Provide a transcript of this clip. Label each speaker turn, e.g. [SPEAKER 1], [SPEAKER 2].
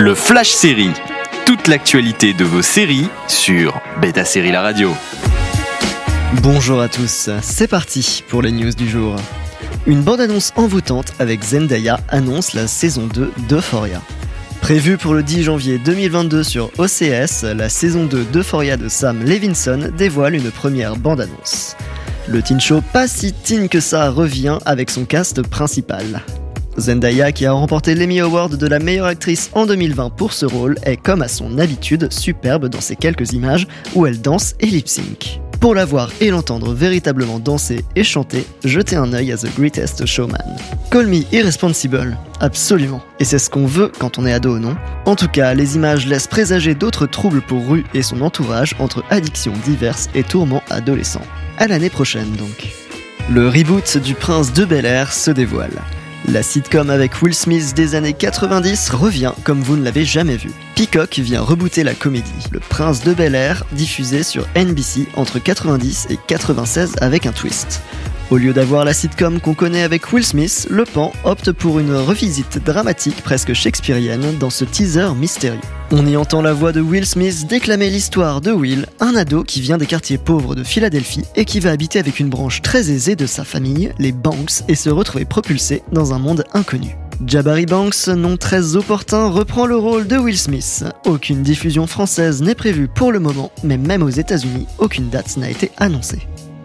[SPEAKER 1] Le Flash Série. Toute l'actualité de vos séries sur Beta Série La Radio.
[SPEAKER 2] Bonjour à tous, c'est parti pour les news du jour. Une bande-annonce envoûtante avec Zendaya annonce la saison 2 d'Euphoria. Prévue pour le 10 janvier 2022 sur OCS, la saison 2 d'Euphoria de Sam Levinson dévoile une première bande-annonce. Le teen show pas si teen que ça revient avec son cast principal. Zendaya, qui a remporté l'Emmy Award de la meilleure actrice en 2020 pour ce rôle, est comme à son habitude superbe dans ces quelques images où elle danse et lip sync. Pour la voir et l'entendre véritablement danser et chanter, jetez un œil à The Greatest Showman. Call me irresponsible, absolument. Et c'est ce qu'on veut quand on est ado, non? En tout cas, les images laissent présager d'autres troubles pour Rue et son entourage entre addictions diverses et tourments adolescents. À l'année prochaine donc. Le reboot du Prince de Bel Air se dévoile. La sitcom avec Will Smith des années 90 revient comme vous ne l'avez jamais vu. Peacock vient rebooter la comédie Le Prince de Bel Air, diffusée sur NBC entre 90 et 96 avec un twist. Au lieu d'avoir la sitcom qu'on connaît avec Will Smith, Le Pan opte pour une revisite dramatique presque shakespearienne dans ce teaser mystérieux. On y entend la voix de Will Smith déclamer l'histoire de Will, un ado qui vient des quartiers pauvres de Philadelphie et qui va habiter avec une branche très aisée de sa famille, les Banks, et se retrouver propulsé dans un monde inconnu. Jabari Banks, nom très opportun, reprend le rôle de Will Smith. Aucune diffusion française n'est prévue pour le moment, mais même aux États-Unis, aucune date n'a été annoncée.